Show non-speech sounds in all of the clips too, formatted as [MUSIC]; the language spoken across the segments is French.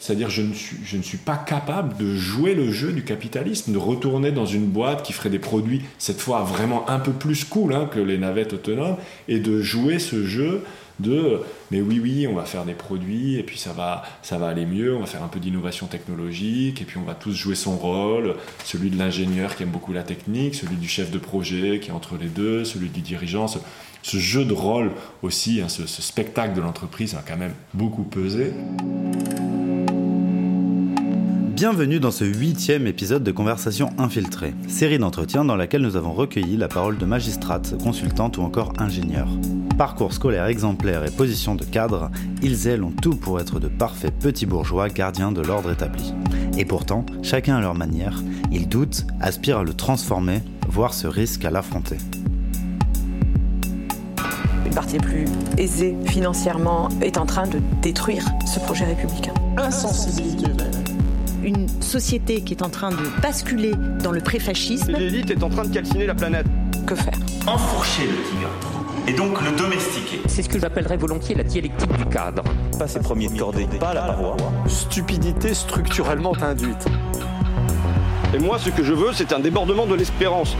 C'est-à-dire je ne, suis, je ne suis pas capable de jouer le jeu du capitalisme, de retourner dans une boîte qui ferait des produits, cette fois vraiment un peu plus cool hein, que les navettes autonomes, et de jouer ce jeu de mais oui oui on va faire des produits et puis ça va ça va aller mieux on va faire un peu d'innovation technologique et puis on va tous jouer son rôle celui de l'ingénieur qui aime beaucoup la technique celui du chef de projet qui est entre les deux celui du dirigeant ce, jeu de rôle aussi hein, ce, ce spectacle de l'entreprise a quand même beaucoup pesé Bienvenue dans ce huitième épisode de Conversation infiltrée, série d'entretiens dans laquelle nous avons recueilli la parole de magistrates, consultantes ou encore ingénieurs. Parcours scolaire exemplaire et position de cadre, ils elles ont tout pour être de parfaits petits bourgeois gardiens de l'ordre établi. Et pourtant, chacun à leur manière, ils doutent, aspirent à le transformer, voire se risquent à l'affronter. Une partie plus aisée financièrement est en train de détruire ce projet républicain. Insensibilité une société qui est en train de basculer dans le préfascisme. L'élite est en train de calciner la planète. Que faire? Enfourcher le tigre et donc le domestiquer. C'est ce que j'appellerais volontiers la dialectique du cadre. Pas ses premiers de cordée, pas la paroi. Stupidité structurellement induite. Et moi, ce que je veux, c'est un débordement de l'espérance.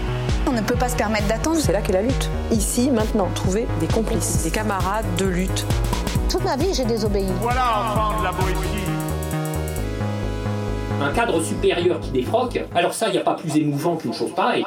On ne peut pas se permettre d'attendre. C'est là qu'est la lutte. Ici, maintenant, trouver des complices, des camarades de lutte. Toute ma vie, j'ai désobéi. Voilà enfin de la poésie un cadre supérieur qui défroque, alors ça, il n'y a pas plus émouvant qu'une chose pareille.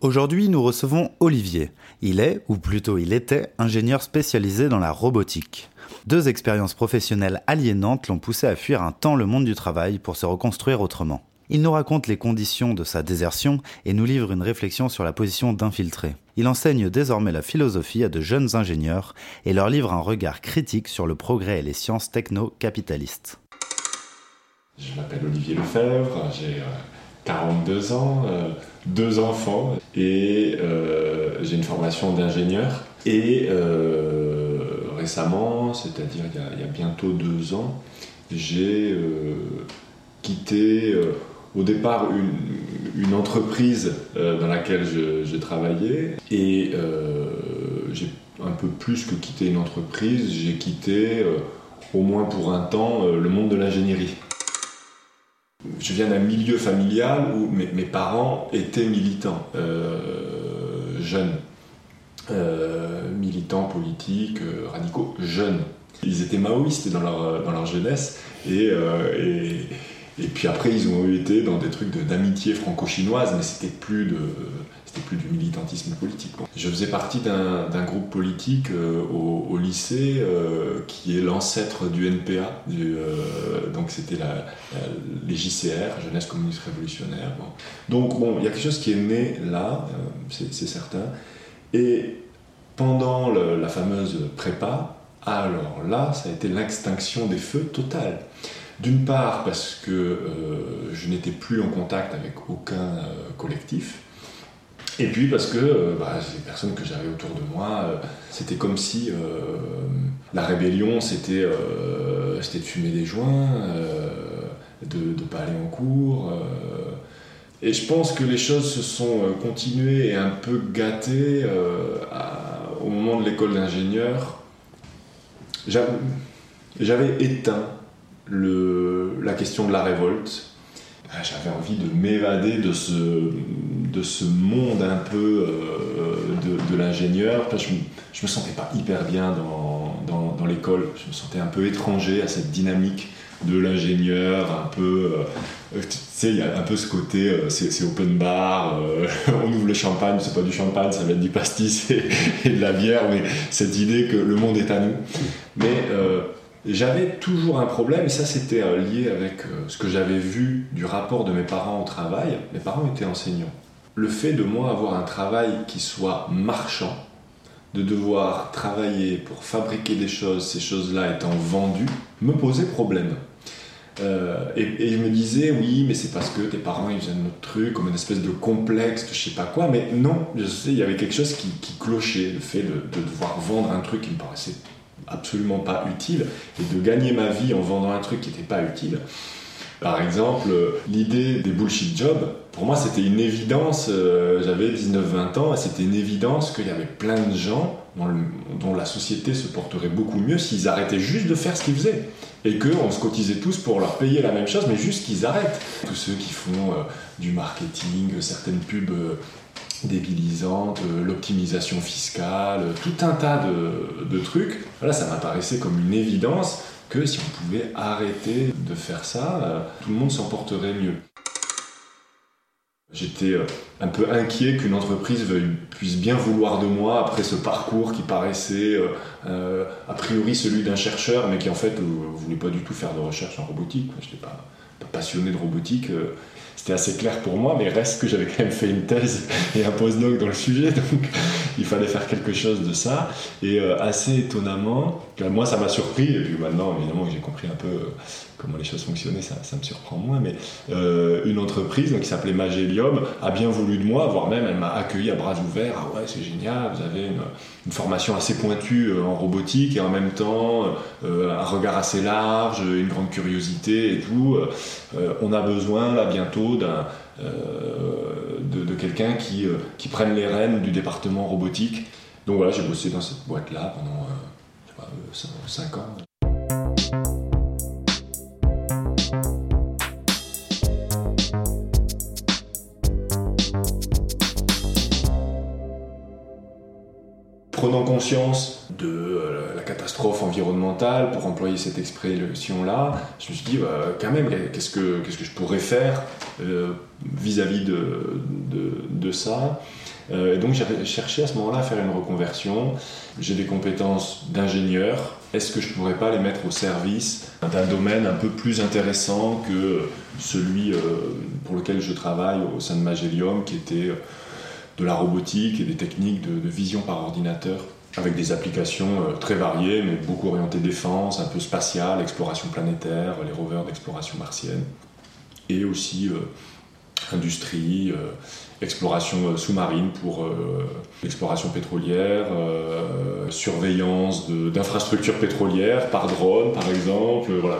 Aujourd'hui, nous recevons Olivier. Il est, ou plutôt il était, ingénieur spécialisé dans la robotique. Deux expériences professionnelles aliénantes l'ont poussé à fuir un temps le monde du travail pour se reconstruire autrement. Il nous raconte les conditions de sa désertion et nous livre une réflexion sur la position d'infiltré. Il enseigne désormais la philosophie à de jeunes ingénieurs et leur livre un regard critique sur le progrès et les sciences techno-capitalistes. Je m'appelle Olivier Lefebvre, j'ai 42 euh, ans, euh, deux enfants et euh, j'ai une formation d'ingénieur. Et récemment, c'est-à-dire il, y a bientôt deux ans, j'ai quitté au départ une, entreprise dans laquelle je, travaillais et j'ai un peu plus que quitté une entreprise, j'ai quitté au moins pour un temps le monde de l'ingénierie je viens d'un milieu familial où mes, parents étaient militants, euh, jeunes, euh, militants politiques, euh, radicaux, jeunes. Ils étaient maoïstes dans leur, jeunesse et, et, puis après ils ont été dans des trucs d'amitié franco-chinoise, mais c'était plus de c'était plus du militantisme politique. Je faisais partie d'un groupe politique euh, au, lycée euh, qui est l'ancêtre du NPA, euh, donc c'était les JCR, Jeunesse communiste révolutionnaire. Donc bon, il y a quelque chose qui est né là, c'est certain. Et pendant la fameuse prépa, alors là, ça a été l'extinction des feux totale. D'une part parce que je n'étais plus en contact avec aucun collectif, et puis parce que euh, bah, les personnes que j'avais autour de moi, euh, c'était comme si euh, la rébellion c'était de fumer des joints, de ne pas aller en cours. et je pense que les choses se sont continuées et un peu gâtées au moment de l'école d'ingénieur. J'avais éteint la question de la révolte ah, j'avais envie de m'évader de ce, de ce monde un peu euh, de, l'ingénieur. Je, je me sentais pas hyper bien dans, dans, l'école. Je me sentais un peu étranger à cette dynamique de l'ingénieur, un peu. Euh, tu sais, il y a un peu ce côté, euh, c'est open bar, [LAUGHS] on ouvre le champagne, c'est pas du champagne, ça va être du pastis [LAUGHS] et, et, de la bière, mais cette idée que le monde est à nous. Mais j'avais toujours un problème, et ça c'était euh, lié avec euh, ce que j'avais vu du rapport de mes parents au travail. Mes parents étaient enseignants. Le fait de moi avoir un travail qui soit marchand, de devoir travailler pour fabriquer des choses, ces choses-là étant vendues, me posait problème. Euh, et, je me disais, oui, mais c'est parce que tes parents ils faisaient notre truc, comme une espèce de complexe, je sais pas quoi, mais non, je sais, il y avait quelque chose qui, clochait, le fait de, de, devoir vendre un truc qui me paraissait absolument pas utile et de gagner ma vie en vendant un truc qui n'était pas utile. Par exemple, l'idée des bullshit jobs, pour moi c'était une évidence, euh, j'avais 19-20 ans et c'était une évidence qu'il y avait plein de gens dont la société se porterait beaucoup mieux s'ils arrêtaient juste de faire ce qu'ils faisaient. Et qu'on se cotisait tous pour leur payer la même chose, mais juste qu'ils arrêtent. Tous ceux qui font euh, du marketing, certaines pubs euh, débilisantes, euh, l'optimisation fiscale, tout un tas de, trucs. Là, ça m'apparaissait comme une évidence que si on pouvait arrêter de faire ça, tout le monde s'en porterait mieux. J'étais euh, un peu inquiet qu'une entreprise puisse bien vouloir de moi après ce parcours qui paraissait euh, euh, a priori celui d'un chercheur, mais qui en fait ne voulait pas du tout faire de recherche en robotique. Je n'étais pas, passionné de robotique. C'était assez clair pour moi, mais reste que j'avais quand même fait une thèse [LAUGHS] et un postdoc dans le sujet, donc [LAUGHS] il fallait faire quelque chose de ça. Et assez étonnamment, moi ça m'a surpris, et puis maintenant évidemment que j'ai compris un peu comment les choses fonctionnaient, ça, me surprend moins, mais euh, une entreprise qui s'appelait Magelium a bien voulu de moi, voire même elle m'a accueilli à bras ouverts. Ah ouais, c'est génial, vous avez une, formation assez pointue euh, en robotique et en même temps euh, un regard assez large, une grande curiosité et tout. on a besoin là bientôt d'un. de, quelqu'un qui, qui prenne les rênes du département robotique. Donc voilà, j'ai bossé dans cette boîte-là pendant 5 ans. prenant conscience de euh, catastrophe environnementale, pour employer cette expression-là, je me suis dit, bah, quand même, qu'est-ce que, qu'est-ce que je pourrais faire euh, vis-à-vis de, de, ça? Euh, Et donc j'ai cherché à ce moment-là à faire une reconversion. J'ai des compétences d'ingénieur. Est-ce que je pourrais pas les mettre au service d'un domaine un peu plus intéressant que celui pour lequel je travaille au sein de Magelium, qui était de la robotique et des techniques de, vision par ordinateur? Avec des applications euh, très variées, mais beaucoup orientées défense, un peu spatiale, exploration planétaire, les rovers d'exploration martienne, et aussi euh, industrie, euh, exploration euh, sous-marine pour euh, l'exploration pétrolière, surveillance d'infrastructures pétrolières par drone par exemple. Voilà,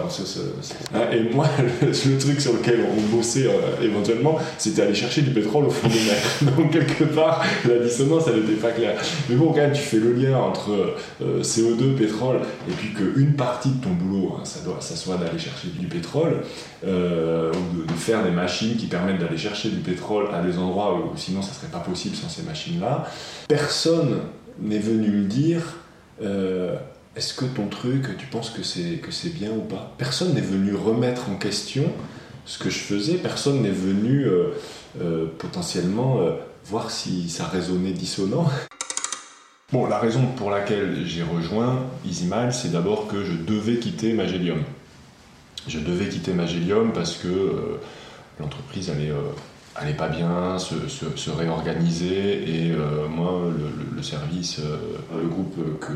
hein, et moi, [LAUGHS] le, truc sur lequel on bossait éventuellement, c'était aller chercher du pétrole au fond des mers. [LAUGHS] Donc quelque part, la dissonance, elle n'était pas claire. Mais bon, quand même, tu fais le lien entre CO2, pétrole, et puis qu'une partie de ton boulot, hein, ça, doit, ça soit d'aller chercher du pétrole, ou de, de faire des machines qui permettent d'aller chercher du pétrole à des endroits où sinon ça serait pas possible sans ces machines-là. Personne n'est venu me dire euh, est-ce que ton truc, tu penses que c'est que c'est bien ou pas? Personne n'est venu remettre en question ce que je faisais. Personne n'est venu euh, euh, potentiellement voir si ça résonnait dissonant. [LAUGHS] Bon, la raison pour laquelle j'ai rejoint EasyMile, c'est d'abord que je devais quitter Magelium. Je devais quitter Magelium parce que l'entreprise allait, euh, allait pas bien, se, se, réorganiser, et euh, moi, le, service, euh, le groupe que,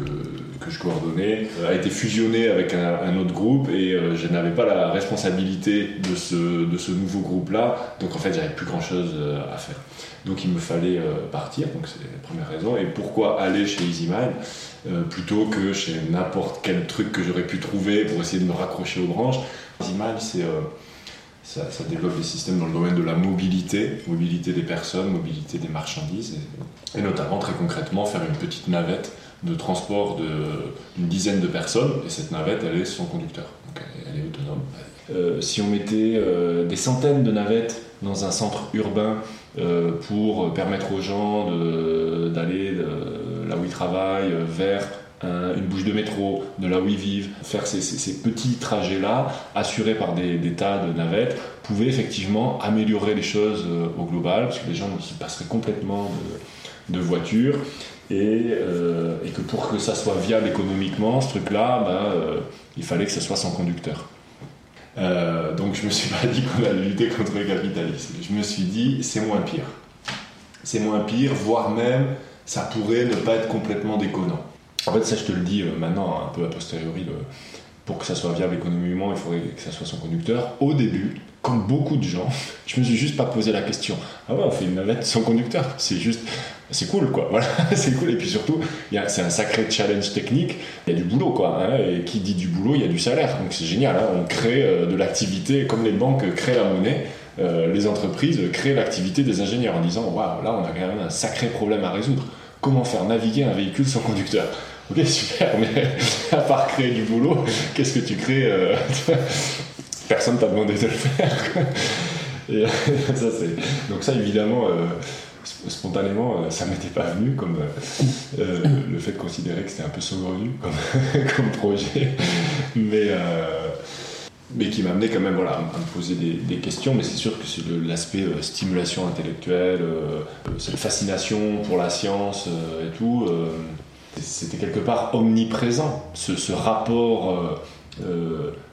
que, je coordonnais, a été fusionné avec un, autre groupe, et je n'avais pas la responsabilité de ce, de ce nouveau groupe-là, donc en fait, j'avais plus grand-chose à faire. Donc il me fallait partir, donc c'est la première raison. Et pourquoi aller chez EasyMind plutôt que chez n'importe quel truc que j'aurais pu trouver pour essayer de me raccrocher aux branches? EasyMind, c'est ça, développe des systèmes dans le domaine de la mobilité, mobilité des personnes, mobilité des marchandises, et, notamment très concrètement faire une petite navette de transport d'une dizaine de personnes, et cette navette, elle est sans conducteur, donc elle, est autonome. Euh, si on mettait euh, des centaines de navettes dans un centre urbain euh, pour permettre aux gens d'aller là où ils travaillent vers une bouche de métro, de là où ils vivent, faire ces, petits trajets-là, assurés par des, tas de navettes, pouvaient effectivement améliorer les choses euh, au global, parce que les gens s'y passeraient complètement de, voitures, euh, et, que pour que ça soit viable économiquement, ce truc-là, ben, euh, il fallait que ça soit sans conducteur. donc je me suis pas dit qu'on allait lutter contre le capitalisme. Je me suis dit, c'est moins pire. C'est moins pire, voire même, ça pourrait ne pas être complètement déconnant. En fait, ça, je te le dis euh, maintenant, un peu a posteriori, pour que ça soit viable économiquement, il faudrait que ça soit sans conducteur. Au début, comme beaucoup de gens, [LAUGHS] je me suis juste pas posé la question. Ah ouais, on fait une navette sans conducteur. C'est juste, c'est cool, quoi. [LAUGHS] Voilà, c'est cool. Et puis surtout, c'est un sacré challenge technique. Il y a du boulot, quoi. Hein. et qui dit du boulot, il y a du salaire. Donc c'est génial. Hein. on crée euh, de l'activité, comme les banques créent la monnaie. Euh, les entreprises créent l'activité des ingénieurs en disant waouh là on a quand même un sacré problème à résoudre comment faire naviguer un véhicule sans conducteur? Ok, super, mais [LAUGHS] à part créer du boulot, qu'est-ce que tu crées euh, [LAUGHS] Personne t'a demandé de le faire. [LAUGHS] Donc ça, évidemment, euh, spontanément, euh, ça m'était pas venu, comme le fait de considérer que c'était un peu saugrenu comme, comme projet. Mais mais qui m'a amené quand même voilà, à me poser des, questions. Mais c'est sûr que c'est l'aspect euh, stimulation intellectuelle, euh, euh, cette fascination pour la science et tout, c'était quelque part omniprésent, ce, rapport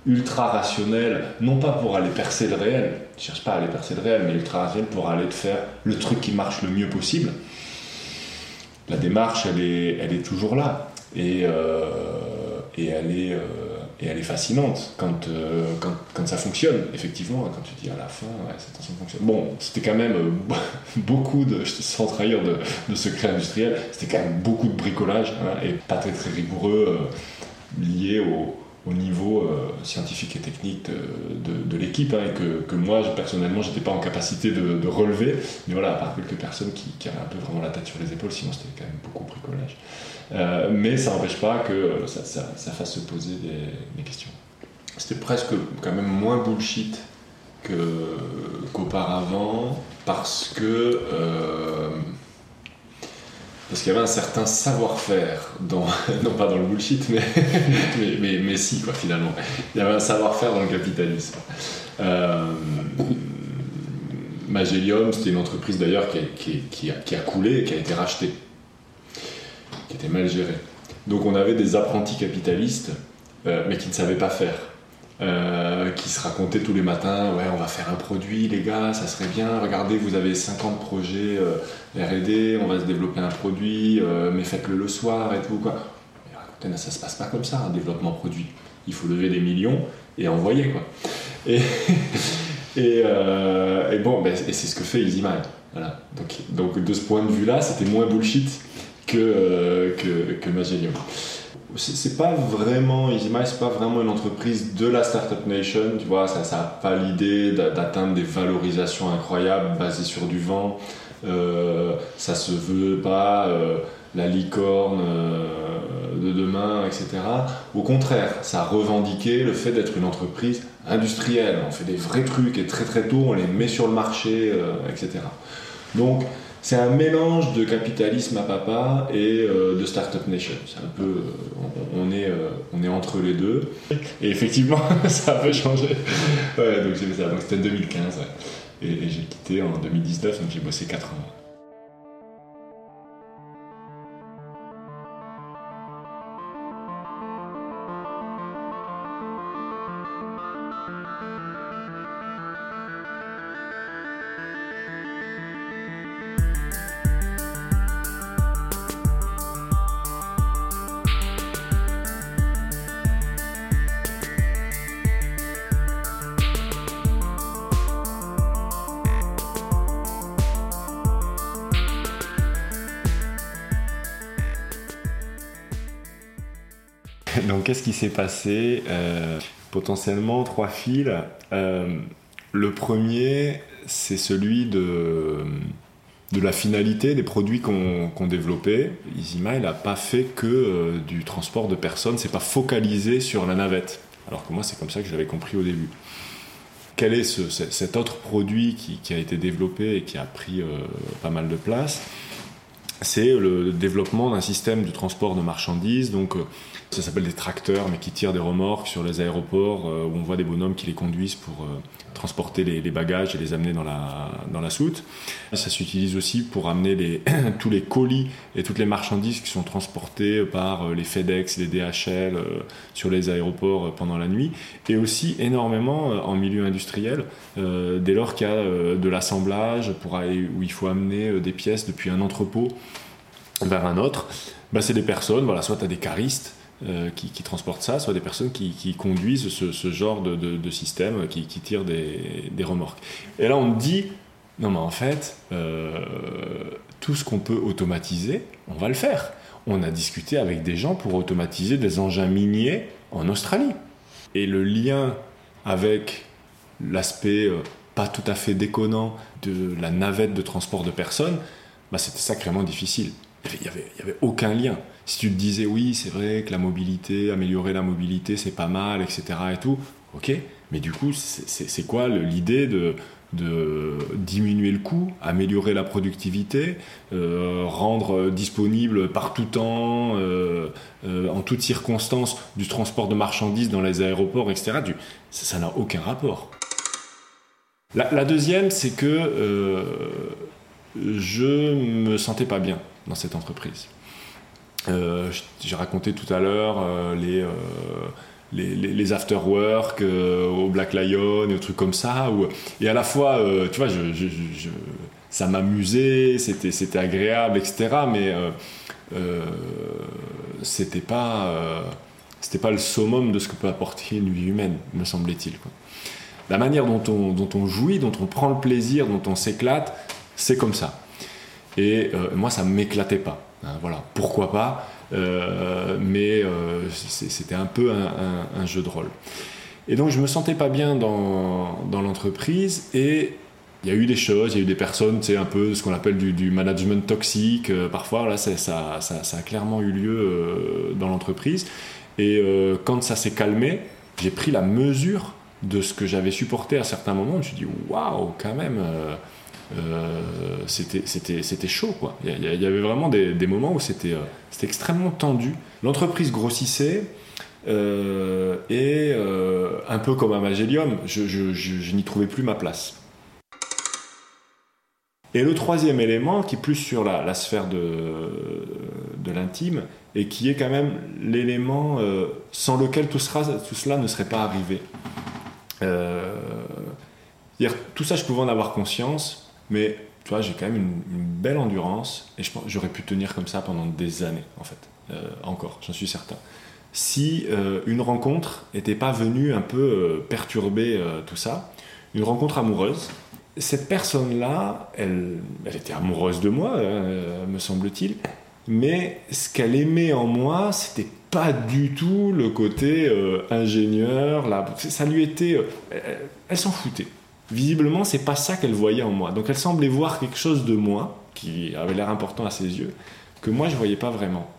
ultra rationnel, non pas pour aller percer le réel, je cherche pas à aller percer le réel, mais ultra rationnel pour aller faire le truc qui marche le mieux possible. La démarche, elle est, elle est toujours là. Et, et elle est et elle est fascinante quand, euh, quand, quand, ça fonctionne, effectivement, quand tu dis à la fin, ouais, ça fonctionne. Bon, c'était quand même euh, [LAUGHS] beaucoup de, sans trahir de, de secrets industriels, c'était quand même beaucoup de bricolage hein, et pas très très rigoureux euh, lié au, au niveau scientifique et technique de, de, l'équipe hein, et que, que moi personnellement j'étais pas en capacité de, relever mais voilà à part quelques personnes qui, qui, avaient un peu vraiment la tête sur les épaules sinon c'était quand même beaucoup bricolage euh, mais ça n'empêche pas que ça, fasse se poser des, questions. C'était presque quand même moins bullshit qu'auparavant parce que euh, parce qu'il y avait un certain savoir-faire dans [LAUGHS] non pas dans le bullshit [LAUGHS] mais mais, mais, si quoi finalement il y avait un savoir-faire dans le capitalisme euh, Magellium c'était une entreprise d'ailleurs qui, qui, a, coulé et qui a été rachetée était mal géré. Donc on avait des apprentis capitalistes, euh, mais qui ne savaient pas faire. Euh, qui se racontaient tous les matins ouais on va faire un produit les gars ça serait bien. Regardez vous avez 50 projets euh, R&D on va se développer un produit mais faites-le le soir et tout quoi mais ça se passe pas comme ça un développement produit. Il faut lever des millions et envoyer quoi et, [LAUGHS] et, bon ben, et c'est ce que fait voilà. Donc, de ce point de vue là c'était moins bullshit que, euh, que, que Magellan. C'est pas vraiment, EasyMind, c'est pas vraiment une entreprise de la Startup Nation, tu vois, ça n'a pas l'idée d'atteindre des valorisations incroyables basées sur du vent, euh, ça se veut pas euh, la licorne euh, de demain, etc. Au contraire, ça a le fait d'être une entreprise industrielle, on fait des vrais trucs et très très tôt on les met sur le marché, etc. Donc, c'est un mélange de capitalisme à papa et euh, de Startup Nation. C'est un peu, euh, on, est, euh, on est entre les deux. Et effectivement, [LAUGHS] ça a peu changé. Ouais, donc j'ai fait ça. C'était 2015. Et, et j'ai quitté en 2019, donc j'ai bossé 4 ans. Donc, qu'est-ce qui s'est passé euh, Potentiellement trois fils. Euh, le premier, c'est celui de, la finalité des produits qu'on développait. EasyMile n'a pas fait que euh, du transport de personnes, c'est pas focalisé sur la navette. Alors que moi, c'est comme ça que je l'avais compris au début. Quel est ce, cet autre produit qui, a été développé et qui a pris pas mal de place? C'est le développement d'un système de transport de marchandises. Donc, ça s'appelle des tracteurs, mais qui tirent des remorques sur les aéroports euh, où on voit des bonhommes qui les conduisent pour euh, transporter les, bagages et les amener dans la, dans la soute. Ça s'utilise aussi pour amener [CLEARS THROAT] tous les colis et toutes les marchandises qui sont transportées par euh, les FedEx, les DHL sur les aéroports pendant la nuit. Et aussi énormément en milieu industriel, dès lors qu'il y a de l'assemblage où il faut amener des pièces depuis un entrepôt vers un autre. Bah, c'est des personnes, voilà, soit tu as des caristes, euh, qui, transportent ça, soit des personnes qui, conduisent ce, genre de, système, qui, tirent des, remorques. Et là, on dit, non mais en fait, euh, tout ce qu'on peut automatiser, on va le faire. On a discuté avec des gens pour automatiser des engins miniers en Australie. Et le lien avec l'aspect euh, pas tout à fait déconnant de la navette de transport de personnes, bah, c'était sacrément difficile. Il n'y avait, aucun lien. Si tu te disais, oui, c'est vrai que la mobilité, améliorer la mobilité, c'est pas mal, etc. et tout, ok, mais du coup, c'est quoi l'idée de, de diminuer le coût, améliorer la productivité, euh, rendre disponible par tout temps, euh, euh, en toutes circonstances, du transport de marchandises dans les aéroports, etc. Du, ça n'a aucun rapport. La, la deuxième, c'est que je me sentais pas bien dans cette entreprise. J'ai raconté tout à l'heure les les, les, after-work euh, au Black Lion et aux trucs comme ça. et à la fois, euh, tu vois, ça m'amusait, c'était, agréable, etc. Mais euh, c'était pas, c'était pas le summum de ce que peut apporter une vie humaine, me semblait-il. La manière dont on, dont on jouit, dont on prend le plaisir, dont on s'éclate, c'est comme ça. Et moi, ça m'éclatait pas. Hein, voilà. Pourquoi pas euh, mais euh, c'était un peu un, jeu de rôle. Et donc je me sentais pas bien dans, dans l'entreprise et il y a eu des choses, il y a eu des personnes, c'est un peu ce qu'on appelle du, management toxique. Euh, parfois, là, ça, a clairement eu lieu dans l'entreprise. Et quand ça s'est calmé, j'ai pris la mesure de ce que j'avais supporté à certains moments. Je me suis dit, waouh, quand même, euh, c'était chaud. Quoi. Il, y avait vraiment des, moments où c'était euh, extrêmement tendu. L'entreprise grossissait. Euh, et un peu comme à Magélium, je, je, n'y trouvais plus ma place. Et le troisième élément, qui est plus sur la, sphère de, de l'intime, et qui est quand même l'élément sans lequel tout, sera, tout, cela ne serait pas arrivé. tout ça, je pouvais en avoir conscience, mais tu vois, j'ai quand même une, belle endurance et j'aurais pu tenir comme ça pendant des années, en fait. Euh, encore, j'en suis certain. Si euh, une rencontre n'était pas venue un peu euh, perturber tout ça, une rencontre amoureuse, cette personne-là, elle, elle, était amoureuse de moi, me semble-t-il, mais ce qu'elle aimait en moi, c'était pas du tout le côté ingénieur. Là, ça lui était, elle s'en foutait visiblement, c'est pas ça qu'elle voyait en moi. Donc elle semblait voir quelque chose de moi, qui avait l'air important à ses yeux, que moi je voyais pas vraiment.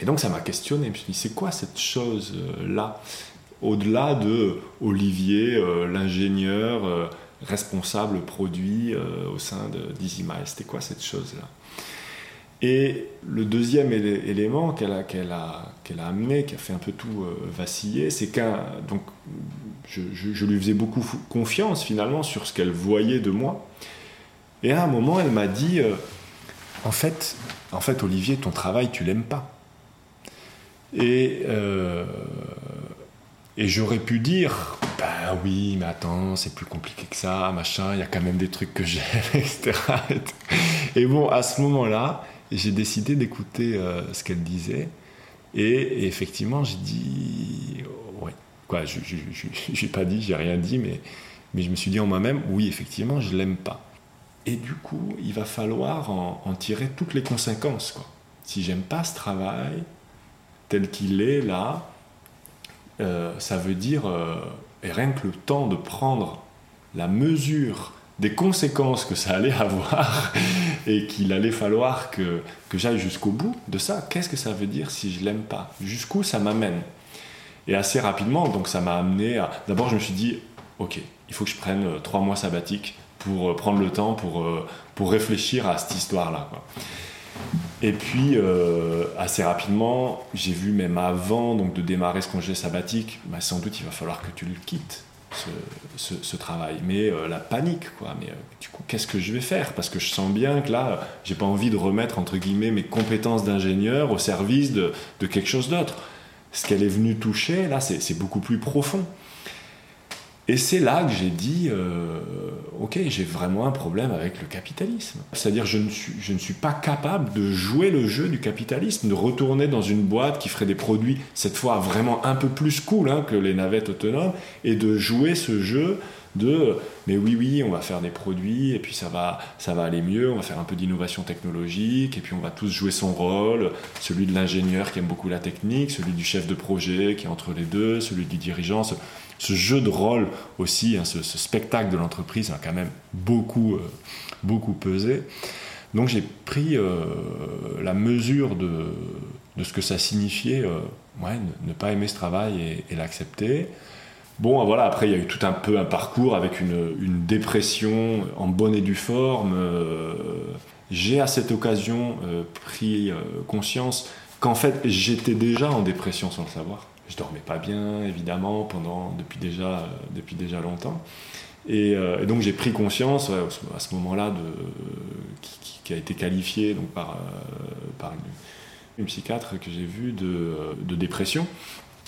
Et donc ça m'a questionné. Je me suis dit, c'est quoi cette chose-là? Au-delà de Olivier, euh, l'ingénieur euh, responsable produit euh, au sein de d'EasyMile, c'était quoi cette chose-là? Et le deuxième élément qu'elle a, amené, qui a fait un peu tout vaciller, c'est qu'un. Donc, je, lui faisais beaucoup confiance finalement sur ce qu'elle voyait de moi. Et à un moment, elle m'a dit euh, en, fait, en fait, Olivier, ton travail, tu l'aimes pas. Et, euh, et j'aurais pu dire ben oui, mais attends, c'est plus compliqué que ça, machin, il y a quand même des trucs que j'aime, [LAUGHS] etc. Et bon, à ce moment-là, j'ai décidé d'écouter euh, ce qu'elle disait. et effectivement, j'ai dit ouais, Quoi, je n'ai pas dit, j'ai rien dit, mais, mais je me suis dit en moi-même, oui, effectivement, je l'aime pas. Et du coup, il va falloir en, tirer toutes les conséquences. Quoi. Si j'aime pas ce travail tel qu'il est là, euh, ça veut dire, euh, et rien que le temps de prendre la mesure des conséquences que ça allait avoir [LAUGHS] et qu'il allait falloir que, que j'aille jusqu'au bout de ça, qu'est-ce que ça veut dire si je l'aime pas? Jusqu'où ça m'amène? Et assez rapidement, donc ça m'a amené à. D'abord, je me suis dit, ok, il faut que je prenne euh, trois mois sabbatiques pour euh, prendre le temps pour, euh, pour réfléchir à cette histoire-là. Et puis, assez rapidement, j'ai vu même avant donc, de démarrer ce congé sabbatique, bah, sans doute il va falloir que tu le quittes, ce, travail. Mais la panique, quoi. Mais du coup, qu'est-ce que je vais faire? Parce que je sens bien que là, j'ai pas envie de remettre, entre guillemets, mes compétences d'ingénieur au service de quelque chose d'autre ce qu'elle est venue toucher, là, c'est beaucoup plus profond. Et c'est là que j'ai dit, euh, ok, j'ai vraiment un problème avec le capitalisme. C'est-à-dire, je, ne suis, je ne suis pas capable de jouer le jeu du capitalisme, de retourner dans une boîte qui ferait des produits, cette fois vraiment un peu plus cool hein, que les navettes autonomes, et de jouer ce jeu de mais oui oui on va faire des produits et puis ça va ça va aller mieux on va faire un peu d'innovation technologique et puis on va tous jouer son rôle celui de l'ingénieur qui aime beaucoup la technique celui du chef de projet qui est entre les deux celui du dirigeant ce, jeu de rôle aussi hein, ce, spectacle de l'entreprise a quand même beaucoup euh, beaucoup pesé Donc j'ai pris la mesure de, ce que ça signifiait, ouais, ne, pas aimer ce travail et, l'accepter. Bon, voilà, après, il y a eu tout un peu un parcours avec une, dépression en bonne et due forme. j'ai à cette occasion pris conscience qu'en fait, j'étais déjà en dépression sans le savoir. Je dormais pas bien, évidemment, pendant, depuis, déjà, depuis déjà longtemps. Euh, et, donc j'ai pris conscience à ce moment-là, qui, a été qualifié donc, par, euh, par une, psychiatre que j'ai vue de, de, dépression,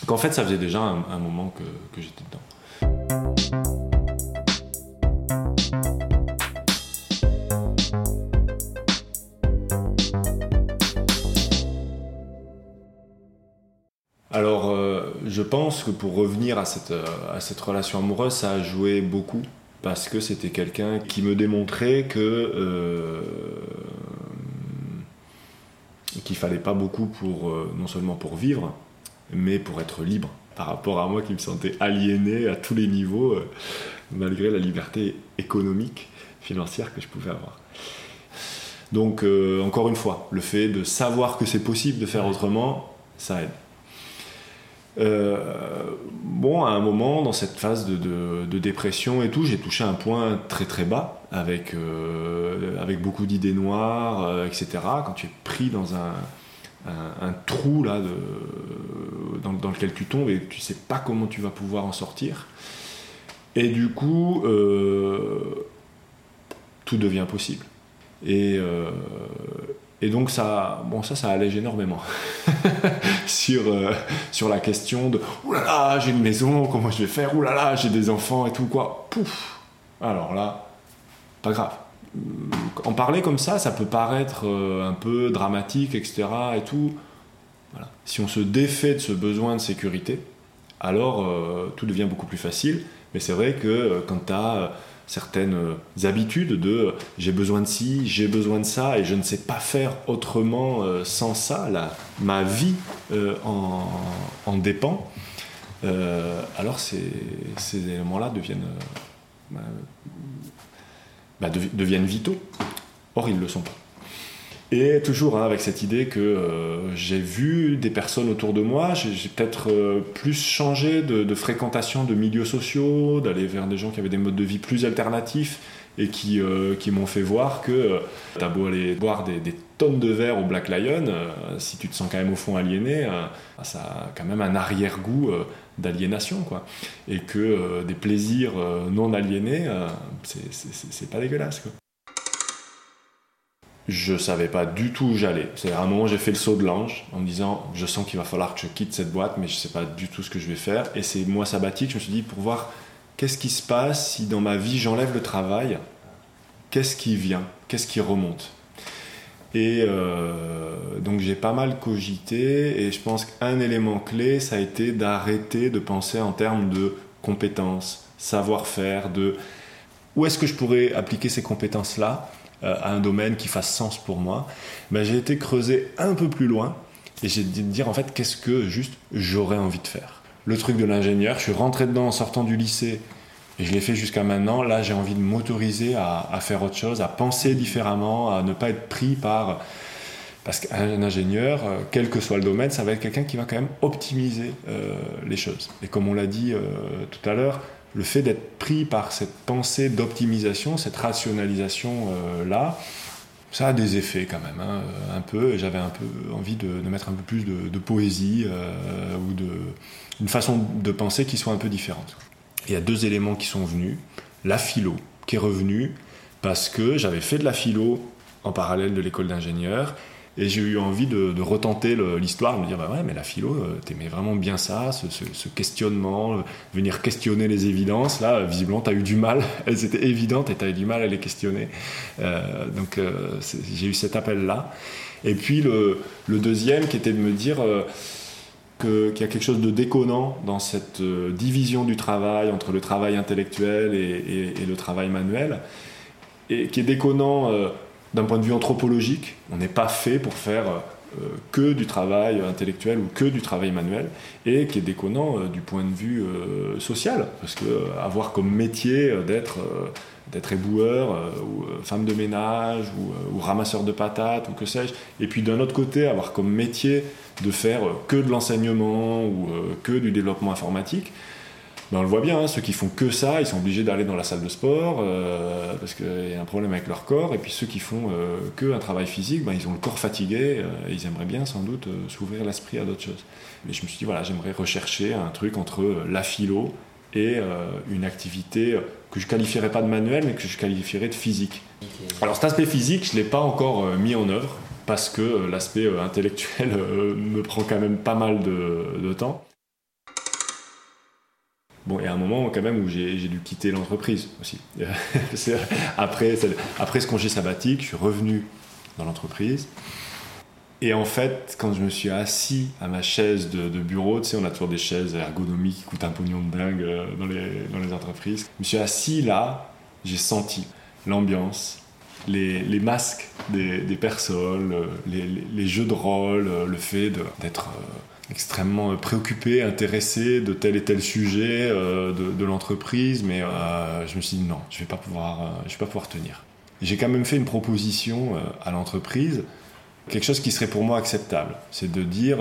qu'en fait ça faisait déjà un, moment que, j'étais dedans. Alors, euh, je pense que pour revenir à cette, euh, à cette relation amoureuse, ça a joué beaucoup. Parce que c'était quelqu'un qui me démontrait que. Euh, qu'il fallait pas beaucoup pour. non seulement pour vivre, mais pour être libre. Par rapport à moi qui me sentais aliéné à tous les niveaux, malgré la liberté économique, financière que je pouvais avoir. Donc, encore une fois, le fait de savoir que c'est possible de faire autrement, ça aide. Euh, bon, à un moment, dans cette phase de, dépression et tout, j'ai touché un point très très bas, avec, euh, avec beaucoup d'idées noires, euh, etc. Quand tu es pris dans un, un, trou là, dans, lequel tu tombes et tu sais pas comment tu vas pouvoir en sortir. Et du coup, tout devient possible. Et, et donc ça, bon ça, allège énormément [LAUGHS] sur, euh, sur la question de « Ouh là là, j'ai une maison, comment je vais faire? Ouh là là, j'ai des enfants et tout quoi ?» Pouf Alors là, pas grave. En parler comme ça, ça peut paraître euh, un peu dramatique, etc. et tout. Si on se défait de ce besoin de sécurité, alors euh, tout devient beaucoup plus facile. Mais c'est vrai que quand tu as certaines euh, habitudes de j'ai besoin de ci, j'ai besoin de ça et je ne sais pas faire autrement euh, sans ça, ma vie euh, en, dépend, alors ces, éléments-là deviennent, bah, deviennent vitaux. Or, ils ne le sont pas. Et toujours hein, avec cette idée que euh, j'ai vu des personnes autour de moi, j'ai peut-être euh, plus changé de, fréquentation de milieux sociaux, d'aller vers des gens qui avaient des modes de vie plus alternatifs et qui, euh, qui m'ont fait voir que t'as beau aller boire des, tonnes de verre au Black Lion, si tu te sens quand même au fond aliéné, ça a quand même un arrière-goût d'aliénation, quoi. Et que des plaisirs non aliénés, c'est pas dégueulasse, quoi je savais pas du tout où j'allais. C'est à un moment j'ai fait le saut de l'ange en me disant je sens qu'il va falloir que je quitte cette boîte mais je sais pas du tout ce que je vais faire et c'est moi sabbatique je me suis dit pour voir qu'est-ce qui se passe si dans ma vie j'enlève le travail? Qu'est-ce qui vient? Qu'est-ce qui remonte? Et euh, donc j'ai pas mal cogité et je pense qu'un élément clé ça a été d'arrêter de penser en termes de compétences savoir-faire de où est-ce que je pourrais appliquer ces compétences là euh, à un domaine qui fasse sens pour moi, ben, j'ai été creusé un peu plus loin et j'ai dit dire en fait qu'est-ce que juste j'aurais envie de faire? Le truc de l'ingénieur, je suis rentré dedans en sortant du lycée et je l'ai fait jusqu'à maintenant. Là, j'ai envie de m'autoriser à, faire autre chose, à penser différemment, à ne pas être pris par parce qu'un ingénieur, euh, quel que soit le domaine, ça va être quelqu'un qui va quand même optimiser euh, les choses. Et comme on l'a dit tout à l'heure, le fait d'être pris par cette pensée d'optimisation, cette rationalisation-là, euh, ça a des effets quand même, hein, un peu. J'avais un peu envie de, mettre un peu plus de, poésie euh, ou de, une façon de penser qui soit un peu différente. Il y a deux éléments qui sont venus. La philo, qui est revenue parce que j'avais fait de la philo en parallèle de l'école d'ingénieur et j'ai eu envie de, retenter l'histoire, de me dire, bah ouais, mais la philo, euh, t'aimais vraiment bien ça, ce, questionnement, euh, venir questionner les évidences. Là, visiblement, t'as eu du mal, [LAUGHS] elles étaient évidentes et t'as eu du mal à les questionner. Euh, donc, j'ai eu cet appel-là. Et puis, le, deuxième qui était de me dire qu'il y a quelque chose de déconnant dans cette division du travail entre le travail intellectuel et, et le travail manuel, et qui est déconnant d'un point de vue anthropologique, on n'est pas fait pour faire que du travail intellectuel ou que du travail manuel, et qui est déconnant du point de vue social, parce que avoir comme métier d'être d'être éboueur ou femme de ménage ou, ramasseur de patates ou que sais-je, et puis d'un autre côté avoir comme métier de faire que de l'enseignement ou que du développement informatique, ben on le voit bien, hein, ceux qui font que ça, ils sont obligés d'aller dans la salle de sport euh, parce qu'il y a un problème avec leur corps. Et puis ceux qui font euh, que un travail physique, ben, ils ont le corps fatigué et ils aimeraient bien sans doute s'ouvrir l'esprit à d'autres choses. Mais je me suis dit, voilà, j'aimerais rechercher un truc entre la philo et une activité que je qualifierais pas de manuel, mais que je qualifierais de physique. Alors cet aspect physique, je ne l'ai pas encore mis en œuvre parce que l'aspect intellectuel [LAUGHS] me prend quand même pas mal de, de temps. Bon, et à un moment quand même où j'ai dû quitter l'entreprise aussi. [LAUGHS] après, après ce congé sabbatique, je suis revenu dans l'entreprise. Et en fait, quand je me suis assis à ma chaise de, bureau, tu sais, on a toujours des chaises ergonomiques qui coûtent un pognon de dingue euh, dans les, entreprises. Je me suis assis là, j'ai senti l'ambiance, les, masques des, personnes, les, les, jeux de rôle, le fait d'être extrêmement préoccupé, intéressé de tel et tel sujet euh, de, l'entreprise, mais euh, je me suis dit non, je vais pas pouvoir, euh, je vais pas pouvoir tenir. J'ai quand même fait une proposition à l'entreprise, quelque chose qui serait pour moi acceptable, c'est de dire,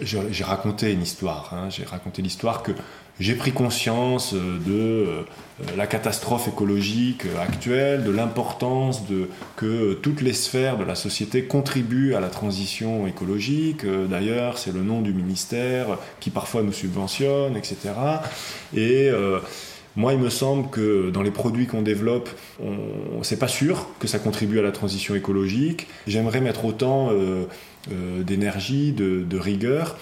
j'ai raconté une histoire, hein, j'ai raconté l'histoire que j'ai pris conscience euh, de euh, la catastrophe écologique actuelle, de l'importance que toutes les sphères de la société contribuent à la transition écologique. Euh, d'ailleurs, c'est le nom du ministère qui parfois nous subventionne, etc. Et moi, il me semble que dans les produits qu'on développe, on, c'est pas sûr que ça contribue à la transition écologique. J'aimerais mettre autant d'énergie, de rigueur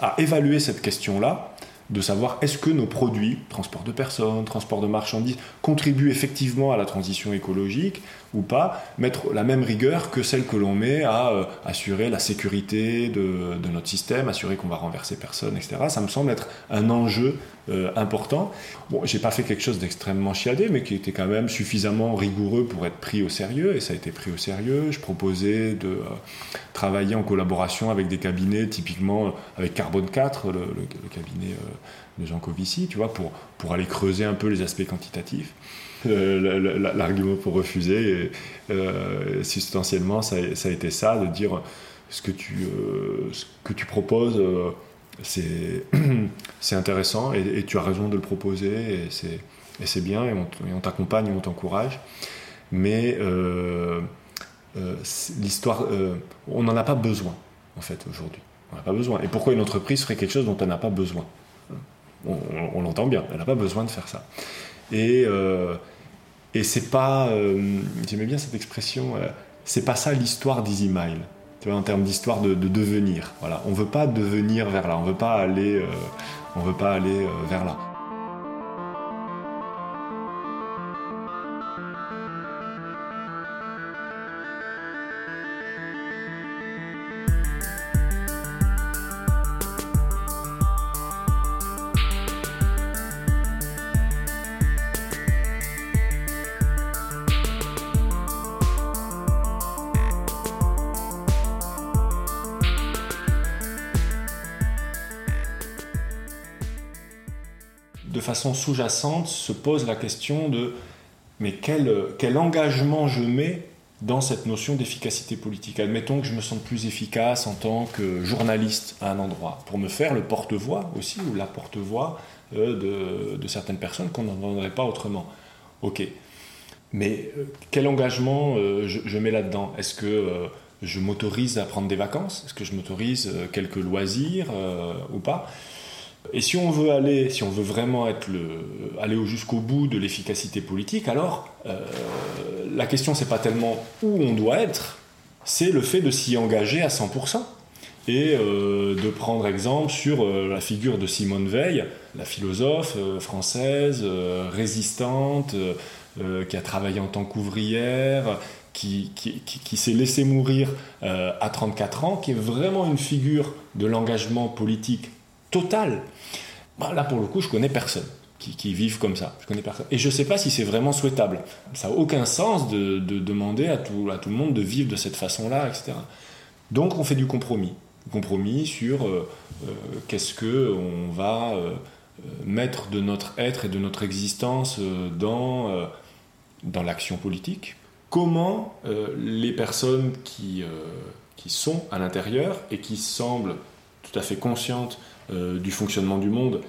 à évaluer cette question-là de savoir est-ce que nos produits, transport de personnes, transport de marchandises, contribuent effectivement à la transition écologique ou pas, mettre la même rigueur que celle que l'on met à euh, assurer la sécurité de, notre système, assurer qu'on va renverser personne, etc. Ça me semble être un enjeu euh, important. Bon, j'ai pas fait quelque chose d'extrêmement chiadé, mais qui était quand même suffisamment rigoureux pour être pris au sérieux, et ça a été pris au sérieux. Je proposais de euh, travailler en collaboration avec des cabinets, typiquement avec Carbone 4, le, cabinet de Jean Covici, tu vois, pour, pour aller creuser un peu les aspects quantitatifs. Euh, l'argument pour refuser, euh, substantiellement, ça, a été ça, de dire ce que tu, euh, proposes, [CLEARS THROAT] c'est intéressant et, tu as raison de le proposer et c'est bien et on, t'accompagne et on t'encourage. Mais l'histoire, on n'en a pas besoin en fait aujourd'hui. On n'a pas besoin. Et pourquoi une entreprise ferait quelque chose dont elle n'a pas besoin? On, on l'entend bien, elle n'a pas besoin de faire ça. Et, et c'est pas, euh, j'aimais bien cette expression, euh, c'est pas ça l'histoire d'Easy Mile. Tu vois, en termes d'histoire de, devenir. Voilà, on veut pas devenir vers là, on veut pas aller, euh, on veut pas aller vers là. Sous-jacente se pose la question de mais quel, engagement je mets dans cette notion d'efficacité politique? Admettons que je me sente plus efficace en tant que journaliste à un endroit, pour me faire le porte-voix aussi, ou la porte-voix euh, de, certaines personnes qu'on n'entendrait pas autrement. Ok. Mais euh, quel engagement euh, je, mets là-dedans? Est-ce que je m'autorise à prendre des vacances? Est-ce que je m'autorise quelques loisirs ou pas? Et si on veut aller, si on veut vraiment être le, aller jusqu'au bout de l'efficacité politique, alors euh, la question c'est pas tellement où on doit être, c'est le fait de s'y engager à 100% et euh, de prendre exemple sur euh, la figure de Simone Veil, la philosophe française résistante, qui a travaillé en tant qu'ouvrière, qui, qui, qui s'est laissée mourir à 34 ans, qui est vraiment une figure de l'engagement politique total. Bah, là, pour le coup, je connais personne qui, vivent comme ça. Je connais personne. Et je ne sais pas si c'est vraiment souhaitable. Ça n'a aucun sens de, demander à tout, à tout le monde de vivre de cette façon-là, etc. Donc on fait du compromis. Compromis sur euh, euh, qu'est-ce que on va euh, mettre de notre être et de notre existence dans, dans l'action politique. Comment les personnes qui, qui sont à l'intérieur et qui semblent tout à fait conscientes du fonctionnement du monde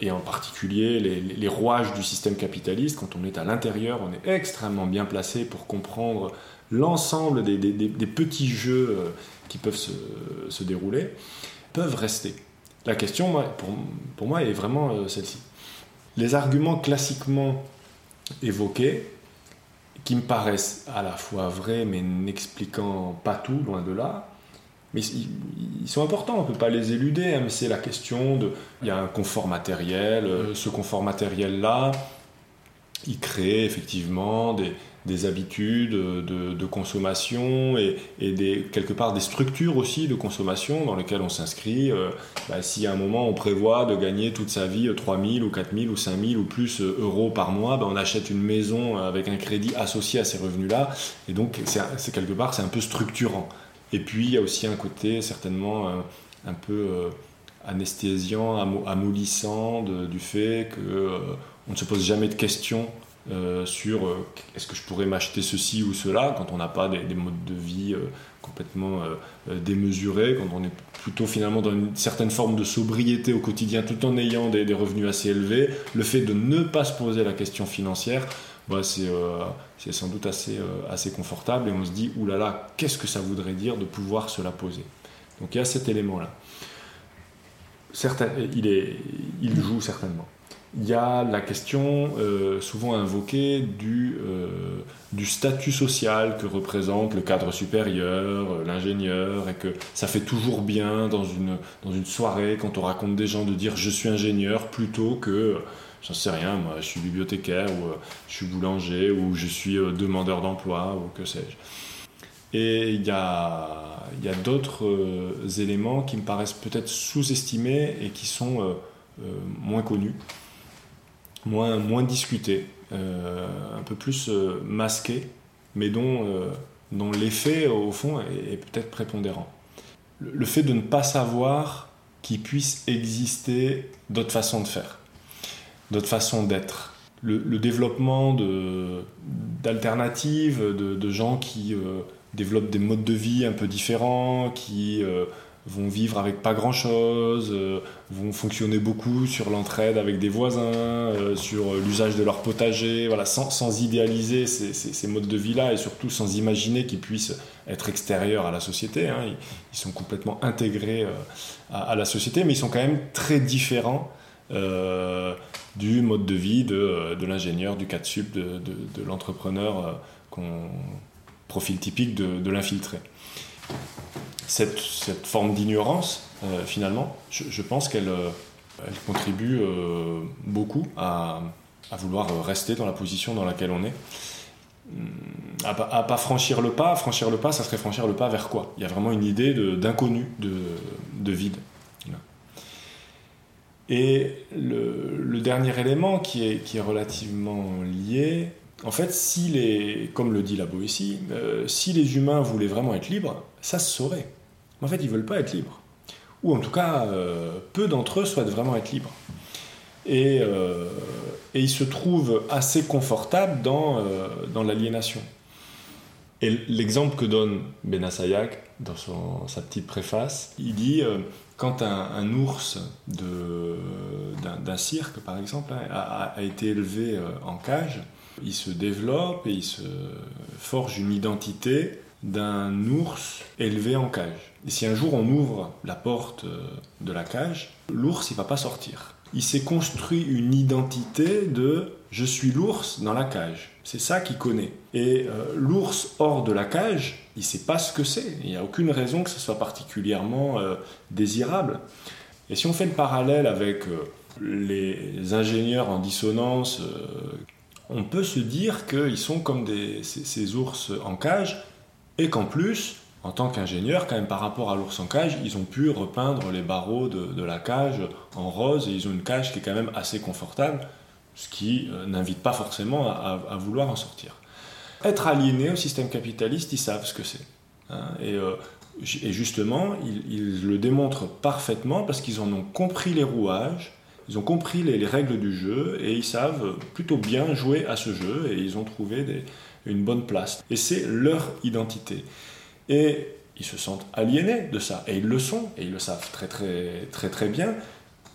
et en particulier les, rouages du système capitaliste, quand on est à l'intérieur, on est extrêmement bien placé pour comprendre l'ensemble des, petits jeux qui peuvent se, dérouler, peuvent rester. La question, pour, moi, est vraiment euh, celle-ci. Les arguments classiquement évoqués, qui me paraissent à la fois vrais, mais n'expliquant pas tout, loin de là, mais ils sont importants, on ne peut pas les éluder, hein, mais c'est la question de... Il y a un confort matériel, euh, ce confort matériel-là, il crée effectivement des, des habitudes de, consommation et, des, quelque part des structures aussi de consommation dans lesquelles on s'inscrit. Euh, bah, si à un moment on prévoit de gagner toute sa vie 3 000 ou 4 000 ou 5 000 ou plus euh, euros par mois, bah, on achète une maison avec un crédit associé à ces revenus-là. Et donc c'est quelque part c'est un peu structurant. Et puis il y a aussi un côté certainement euh, un, peu anesthésiant, amollissant du fait qu'on ne se pose jamais de questions euh, sur euh, est-ce que je pourrais m'acheter ceci ou cela quand on n'a pas des, modes de vie euh, complètement démesurés, quand on est plutôt finalement dans une certaine forme de sobriété au quotidien tout en ayant des, revenus assez élevés, le fait de ne pas se poser la question financière, bah, c'est sans doute assez, assez confortable et on se dit oulala, qu'est-ce que ça voudrait dire de pouvoir se la poser? Donc il y a cet élément-là. Il, il joue certainement il y a la question euh, souvent invoquée du, euh, statut social que représente le cadre supérieur, euh, l'ingénieur, et que ça fait toujours bien dans dans une soirée quand on raconte des gens de dire je suis ingénieur plutôt que j'en sais rien, moi je suis bibliothécaire ou je suis boulanger ou je suis demandeur d'emploi ou que sais-je. Et il y a, d'autres éléments qui me paraissent peut-être sous-estimés et qui sont moins connus moins, moins discuté, euh, un peu plus euh, masqué, mais euh, dont l'effet, au fond, est, peut-être prépondérant. Le, fait de ne pas savoir qu'il puisse exister d'autres façons de faire, d'autres façons d'être. Le, développement d'alternatives, de, de, gens qui développent des modes de vie un peu différents, qui vont vivre avec pas grand chose, euh, vont fonctionner beaucoup sur l'entraide avec des voisins, euh, sur l'usage de leur potager, voilà, sans, sans idéaliser ces, ces, modes de vie-là et surtout sans imaginer qu'ils puissent être extérieurs à la société. Hein. Ils, sont complètement intégrés euh, à, la société, mais ils sont quand même très différents du mode de vie de, de l'ingénieur, du 4 sup, de, de, de l'entrepreneur, profil typique de l'infiltré cette, forme d'ignorance, euh, finalement, je, pense qu'elle euh, contribue euh, beaucoup à, vouloir rester dans la position dans laquelle on est. Hum, à, à, pas franchir le pas, franchir le pas, ça serait franchir le pas vers quoi? Il y a vraiment une idée d'inconnu, de, vide. Et le, dernier élément qui est, qui est relativement lié, en fait, si les, comme le dit la Boétie, si les humains voulaient vraiment être libres, ça se saurait. Mais en fait, ils ne veulent pas être libres. Ou en tout cas, euh, peu d'entre eux souhaitent vraiment être libres. Et, euh, et, ils se trouvent assez confortables dans, euh, dans l'aliénation. Et l'exemple que donne Benassayak dans son, sa petite préface, il dit quand un, ours d'un cirque, par exemple, hein, a, été élevé en cage, il se développe et il se forge une identité d'un ours élevé en cage. Et si un jour on ouvre la porte euh, de la cage, l'ours il va pas sortir. Il s'est construit une identité de je suis l'ours dans la cage. C'est ça qu'il connaît. Et euh, l'ours hors de la cage, il sait pas ce que c'est. Il n'y a aucune raison que ce soit particulièrement euh, désirable. Et si on fait le parallèle avec les ingénieurs en dissonance, on peut se dire qu'ils sont comme ces ours en cage et qu'en plus, en tant qu'ingénieur, quand même par rapport à l'ours en cage, ils ont pu repeindre les barreaux de, la cage en rose et ils ont une cage qui est quand même assez confortable, ce qui euh, n'invite pas forcément à, vouloir en sortir. Être aliéné au système capitaliste, ils savent ce que c'est. Hein. et euh, Et justement, ils, le démontrent parfaitement parce qu'ils en ont compris les rouages, ils ont compris les, les, règles du jeu et ils savent plutôt bien jouer à ce jeu et ils ont trouvé une bonne place. Et c'est leur identité. Et ils se sentent aliénés de ça. Et ils le sont, et ils le savent très très très très bien.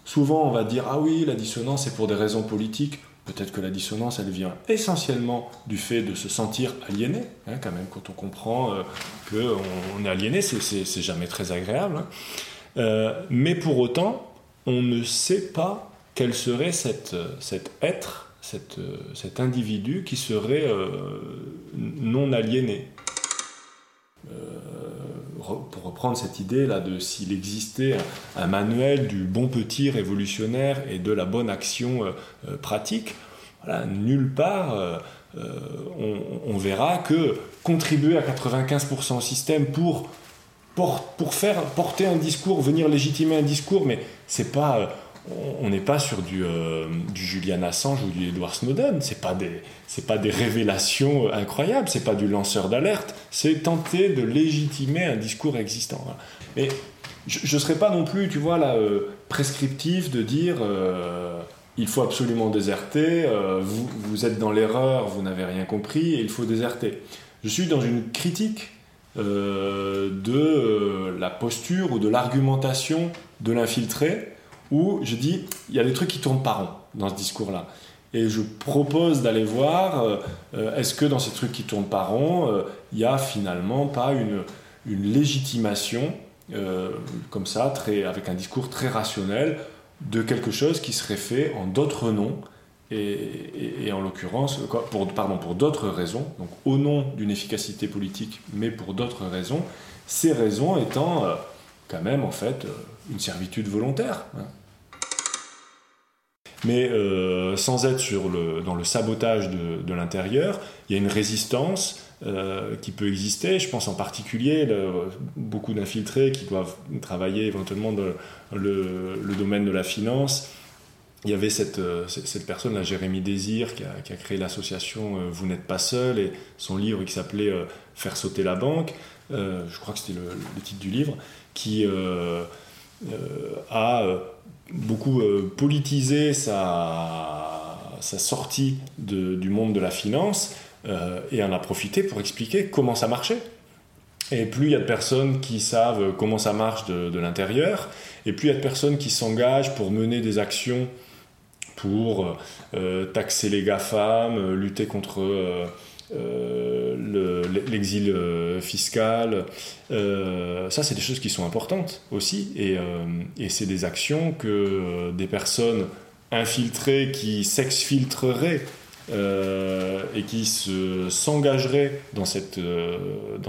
Souvent, on va dire ah oui, la dissonance est pour des raisons politiques. Peut-être que la dissonance, elle vient essentiellement du fait de se sentir aliéné. Hein, quand même, quand on comprend euh, qu'on est aliéné, c'est jamais très agréable. Hein. Euh, mais pour autant, on ne sait pas quel serait cet être, cette, cet individu qui serait euh, non aliéné. Euh, pour reprendre cette idée là de s'il existait un, manuel du bon petit révolutionnaire et de la bonne action euh, euh, pratique, voilà, nulle part on, verra que contribuer à 95% au système pour, pour, pour, faire porter un discours, venir légitimer un discours, mais c'est pas on n'est pas sur du, euh, du, Julian Assange ou du Edward Snowden. C'est pas pas des révélations euh, incroyables. C'est pas du lanceur d'alerte. C'est tenter de légitimer un discours existant. Mais je ne serais pas non plus, tu vois, là, euh, prescriptif de dire il faut absolument déserter. vous, vous êtes dans l'erreur, vous n'avez rien compris et il faut déserter. Je suis dans une critique de la posture ou de l'argumentation de l'infiltré où je dis, il y a des trucs qui tournent pas rond dans ce discours-là. Et je propose d'aller voir, euh, euh, est-ce que dans ces trucs qui tournent pas rond, euh, il n'y a finalement pas une, une légitimation, comme ça, très, avec un discours très rationnel, de quelque chose qui serait fait en d'autres noms, et, et, en l'occurrence, pour, pardon, pour d'autres raisons, donc au nom d'une efficacité politique, mais pour d'autres raisons, ces raisons étant quand même en fait une servitude volontaire. Hein. Mais euh, sans être sur le, dans le sabotage de, de l'intérieur, il y a une résistance euh, qui peut exister. Je pense en particulier le, beaucoup d'infiltrés qui doivent travailler éventuellement dans le, le, domaine de la finance. Il y avait cette, euh, cette personne, là, Jérémy Désir, qui a, qui a créé l'association Vous n'êtes pas seul, et son livre qui s'appelait Faire sauter la banque, je crois que c'était le, titre du livre, qui a beaucoup euh, politisé sa, sortie du monde de la finance euh, et en a profité pour expliquer comment ça marchait. Et plus il y a de personnes qui savent comment ça marche de, l'intérieur, et plus il y a de personnes qui s'engagent pour mener des actions pour euh, taxer les GAFAM, lutter contre l'exil euh, fiscal. Euh, ça, c'est des choses qui sont importantes aussi. Et, et c'est des actions que des personnes infiltrées qui s'exfiltreraient euh, et qui s'engageraient dans cette, euh,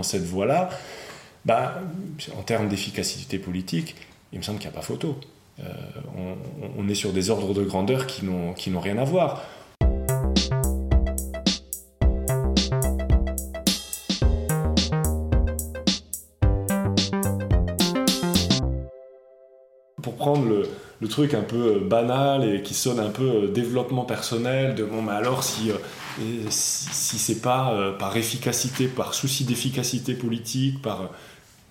cette voie-là, bah, en termes d'efficacité politique, il me semble qu'il n'y a pas photo. Euh, on, on, est sur des ordres de grandeur qui n'ont rien à voir. Prendre le, truc un peu euh, banal et qui sonne un peu euh, développement personnel, de bon, mais alors si, euh, si, si c'est pas par efficacité, par souci d'efficacité politique, par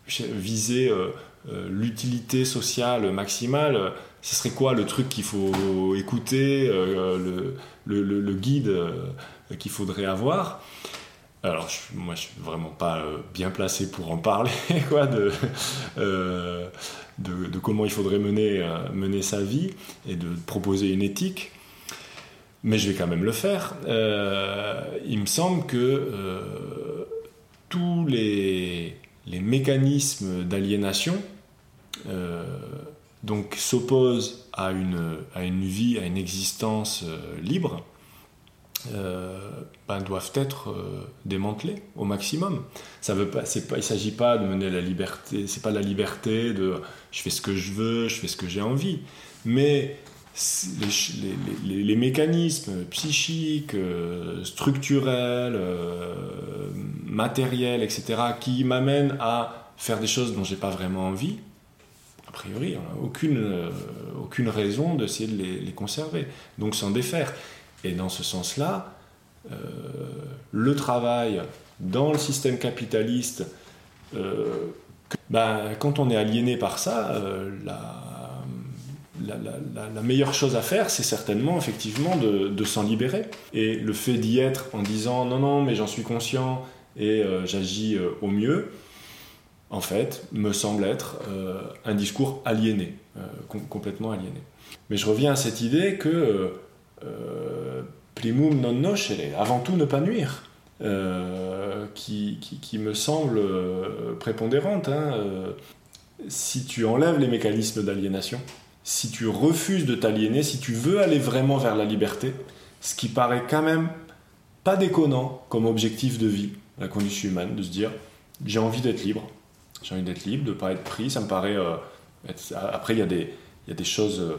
viser l'utilité sociale maximale, ce serait quoi le truc qu'il faut écouter, le, guide qu'il faudrait avoir? Alors, je, moi, je suis vraiment pas bien placé pour en parler, [LAUGHS] quoi, de, euh, de, comment il faudrait mener, euh, mener sa vie et de proposer une éthique. Mais je vais quand même le faire. Euh, il me semble que euh, tous les, mécanismes d'aliénation euh, donc s'opposent à une, à une vie, à une existence euh, libre, euh, ben, doivent être euh, démantelés au maximum. Ça veut pas, il ne s'agit pas de mener la liberté, c'est pas la liberté de je fais ce que je veux, je fais ce que j'ai envie, mais les, mécanismes psychiques, euh, structurels, euh, matériels, etc., qui m'amènent à faire des choses dont j'ai pas vraiment envie, a priori, on n'a aucune, euh, aucune raison d'essayer de les conserver, donc s'en défaire. Et dans ce sens-là, euh, le travail dans le système capitaliste, euh, Ben, quand on est aliéné par ça, euh, la, meilleure chose à faire, c'est certainement effectivement de, s'en libérer. Et le fait d'y être en disant non, non, mais j'en suis conscient et j'agis au mieux, en fait, me semble être un discours aliéné, com complètement aliéné. Mais je reviens à cette idée que euh, primum non nocere, avant tout ne pas nuire, qui, qui, qui, me semble prépondérante. Hein, si tu enlèves les mécanismes d'aliénation, si tu refuses de t'aliéner, si tu veux aller vraiment vers la liberté, ce qui paraît quand même pas déconnant comme objectif de vie, la condition humaine, de se dire j'ai envie d'être libre, j'ai envie d'être libre, de ne pas être pris. Ça me paraît. Euh. Après, il y a des choses.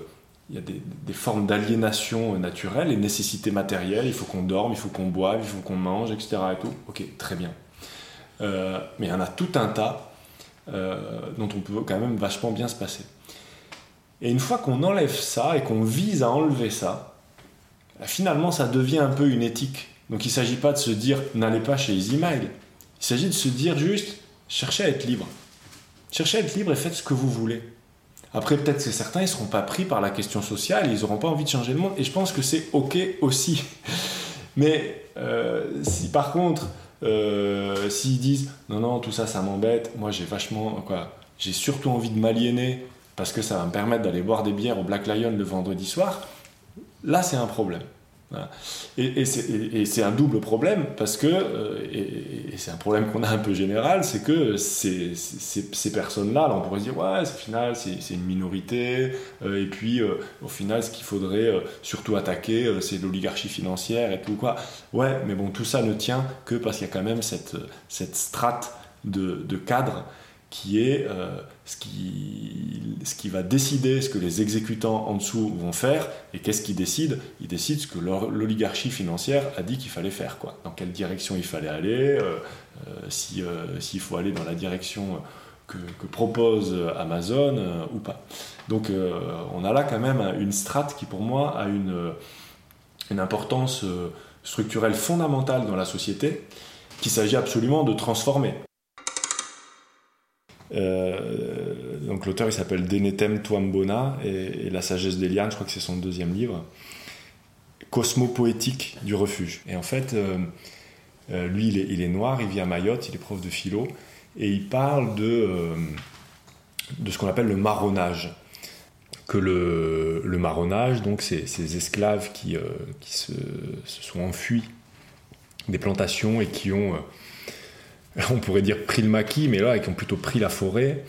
Il y a des, formes d'aliénation naturelle, les nécessités matérielles. Il faut qu'on dorme, il faut qu'on boive, il faut qu'on mange, etc. Et. Ok, très bien. Euh, mais il y en a tout un tas euh, dont on peut quand même vachement bien se passer. Et une fois qu'on enlève ça et qu'on vise à enlever ça, finalement, ça devient un peu une éthique. Donc il ne s'agit pas de se dire n'allez pas chez EasyMile. Il s'agit de se dire juste cherchez à être libre. Cherchez à être libre et faites ce que vous voulez. Après, peut-être que certains, ils ne seront pas pris par la question sociale, ils n'auront pas envie de changer le monde, et je pense que c'est OK aussi. [LAUGHS] Mais euh, si par contre, euh, s'ils disent non, non, tout ça, ça m'embête, moi j'ai vachement, quoi, j'ai surtout envie de m'aliéner parce que ça va me permettre d'aller boire des bières au Black Lion le vendredi soir, là c'est un problème. Et, c'est un double problème parce que, euh, et, c'est un problème qu'on a un peu général, c'est que ces, personnes-là, là, on pourrait se dire, ouais, au final, c'est une minorité, euh, et puis euh, au final, ce qu'il faudrait surtout attaquer, c'est l'oligarchie financière et tout quoi. Ouais, mais bon, tout ça ne tient que parce qu'il y a quand même cette, cette strate de, de cadres qui est euh, ce, qui, ce qui va décider ce que les exécutants en dessous vont faire. Et qu'est-ce qu'ils décident? Ils décident ce que l'oligarchie financière a dit qu'il fallait faire. Quoi. Dans quelle direction il fallait aller, euh, euh, s'il si, faut aller dans la direction que, que propose Amazon euh, ou pas. Donc euh, on a là quand même une strate qui pour moi a une, une importance structurelle fondamentale dans la société qu'il s'agit absolument de transformer. Euh, donc l'auteur il s'appelle Denetem Twambona et, La sagesse d'Eliane, je crois que c'est son deuxième livre. Cosmopoétique du refuge. Et en fait, euh, euh, lui il est, noir, il vit à Mayotte, il est prof de philo et il parle de, de ce qu'on appelle le marronnage. Que le, le marronnage, donc c'est ces esclaves qui, qui se, sont enfuis des plantations et qui ont [LAUGHS] on pourrait dire pris le maquis, mais là, qui ont plutôt pris la forêt,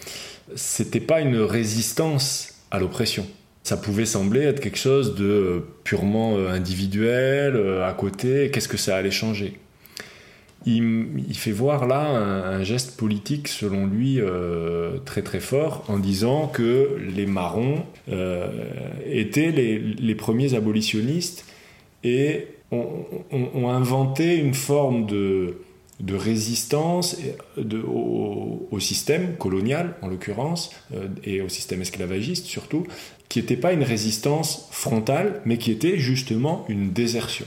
c'était pas une résistance à l'oppression. Ça pouvait sembler être quelque chose de purement individuel, à côté, qu'est-ce que ça allait changer? Il, fait voir là un, geste politique, selon lui, euh, très très fort, en disant que les marrons euh, étaient les, premiers abolitionnistes et ont inventé une forme de, de résistance de, au, système colonial, en l'occurrence, euh, et au système esclavagiste surtout, qui n'était pas une résistance frontale, mais qui était justement une désertion.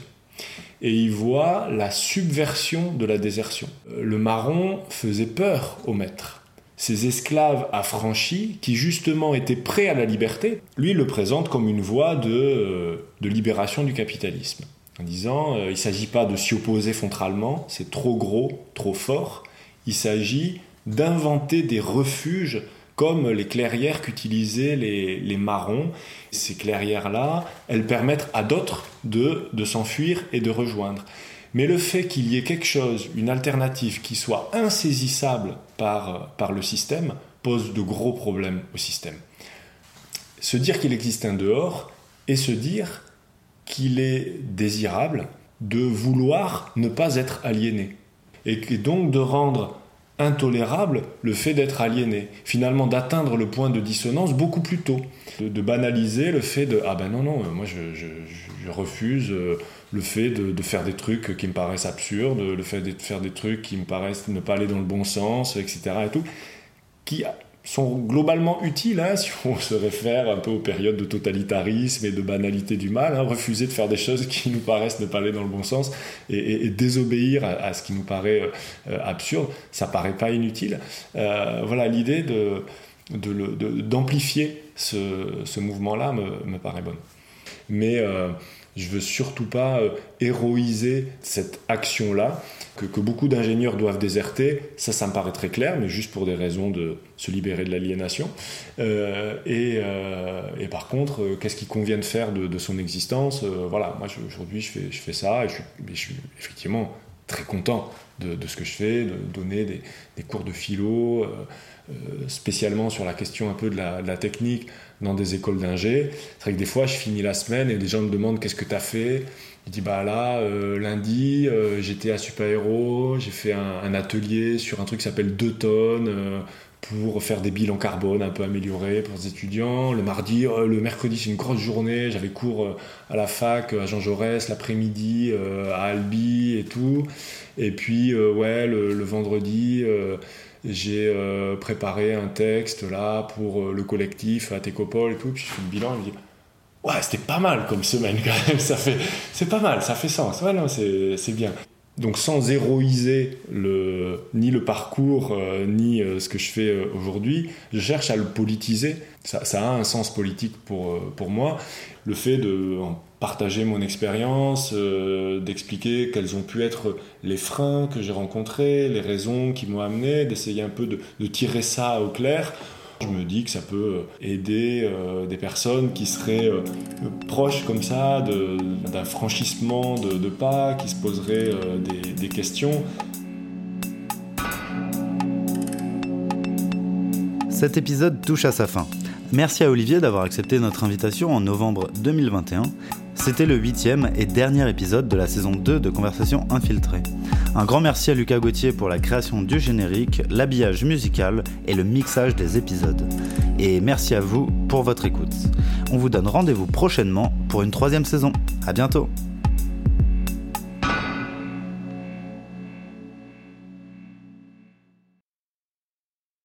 Et il voit la subversion de la désertion. Le marron faisait peur au maître. Ces esclaves affranchis, qui justement étaient prêts à la liberté, lui le présente comme une voie de, de libération du capitalisme en disant euh, il ne s'agit pas de s'y opposer frontalement, c'est trop gros, trop fort. Il s'agit d'inventer des refuges comme les clairières qu'utilisaient les, marrons. Ces clairières-là, elles permettent à d'autres de, de s'enfuir et de rejoindre. Mais le fait qu'il y ait quelque chose, une alternative qui soit insaisissable par le système, pose de gros problèmes au système. Se dire qu'il existe un dehors et se dire qu'il est désirable de vouloir ne pas être aliéné. Et donc de rendre intolérable le fait d'être aliéné. Finalement, d'atteindre le point de dissonance beaucoup plus tôt. De, banaliser le fait de Ah ben non, non, moi je, refuse le fait de, de, faire des trucs qui me paraissent absurdes, le fait de faire des trucs qui me paraissent ne pas aller dans le bon sens, etc. Et tout, qui sont globalement utiles, hein, [LAUGHS] si on se réfère un peu aux périodes de totalitarisme et de banalité du mal, hein, refuser de faire des choses qui nous paraissent ne pas aller dans le bon sens et, désobéir à, ce qui nous paraît euh, absurde, ça paraît pas inutile. Euh, voilà, l'idée de, d'amplifier ce, mouvement-là me, paraît bonne. Mais euh, je veux surtout pas euh, héroïser cette action-là, que, beaucoup d'ingénieurs doivent déserter. Ça, ça me paraît très clair, mais juste pour des raisons de se libérer de l'aliénation. Euh, et, par contre, qu'est-ce qu'il convient de faire de, son existence Voilà, moi aujourd'hui, je fais, ça et je suis, effectivement très content de, ce que je fais, de donner des, cours de philo. Euh, spécialement sur la question un peu de la, technique dans des écoles d'ingé. C'est vrai que des fois, je finis la semaine et les gens me demandent qu'est-ce que tu as fait? Je dis bah là, euh, lundi, euh, j'étais à Super Hero, j'ai fait un, atelier sur un truc qui s'appelle 2 tonnes pour faire des bilans carbone un peu améliorés pour les étudiants. Le mardi, le mercredi, c'est une grosse journée. J'avais cours à la fac, à Jean Jaurès, l'après-midi, à Albi et tout. Et puis, ouais, le vendredi, j'ai euh, préparé un texte là pour euh, le collectif à Técopole et tout, puis je fais le bilan et je me dis ouais c'était pas mal comme semaine [LAUGHS] quand même, ça fait c'est pas mal, ça fait sens, ouais non c'est bien. Donc sans héroïser ni le parcours, euh, ni ce que je fais aujourd'hui, je cherche à le politiser. Ça, a un sens politique pour, pour moi. Le fait de, partager mon expérience, euh, d'expliquer quels ont pu être les freins que j'ai rencontrés, les raisons qui m'ont amené, d'essayer un peu de, tirer ça au clair. Je me dis que ça peut aider euh, des personnes qui seraient euh, proches comme ça d'un franchissement de, pas, qui se poseraient des questions. Cet épisode touche à sa fin. Merci à Olivier d'avoir accepté notre invitation en novembre 2021 c'était le huitième et dernier épisode de la saison 2 de Conversation infiltrée. Un grand merci à Lucas Gauthier pour la création du générique, l'habillage musical et le mixage des épisodes. Et merci à vous pour votre écoute. On vous donne rendez-vous prochainement pour une troisième saison. À bientôt!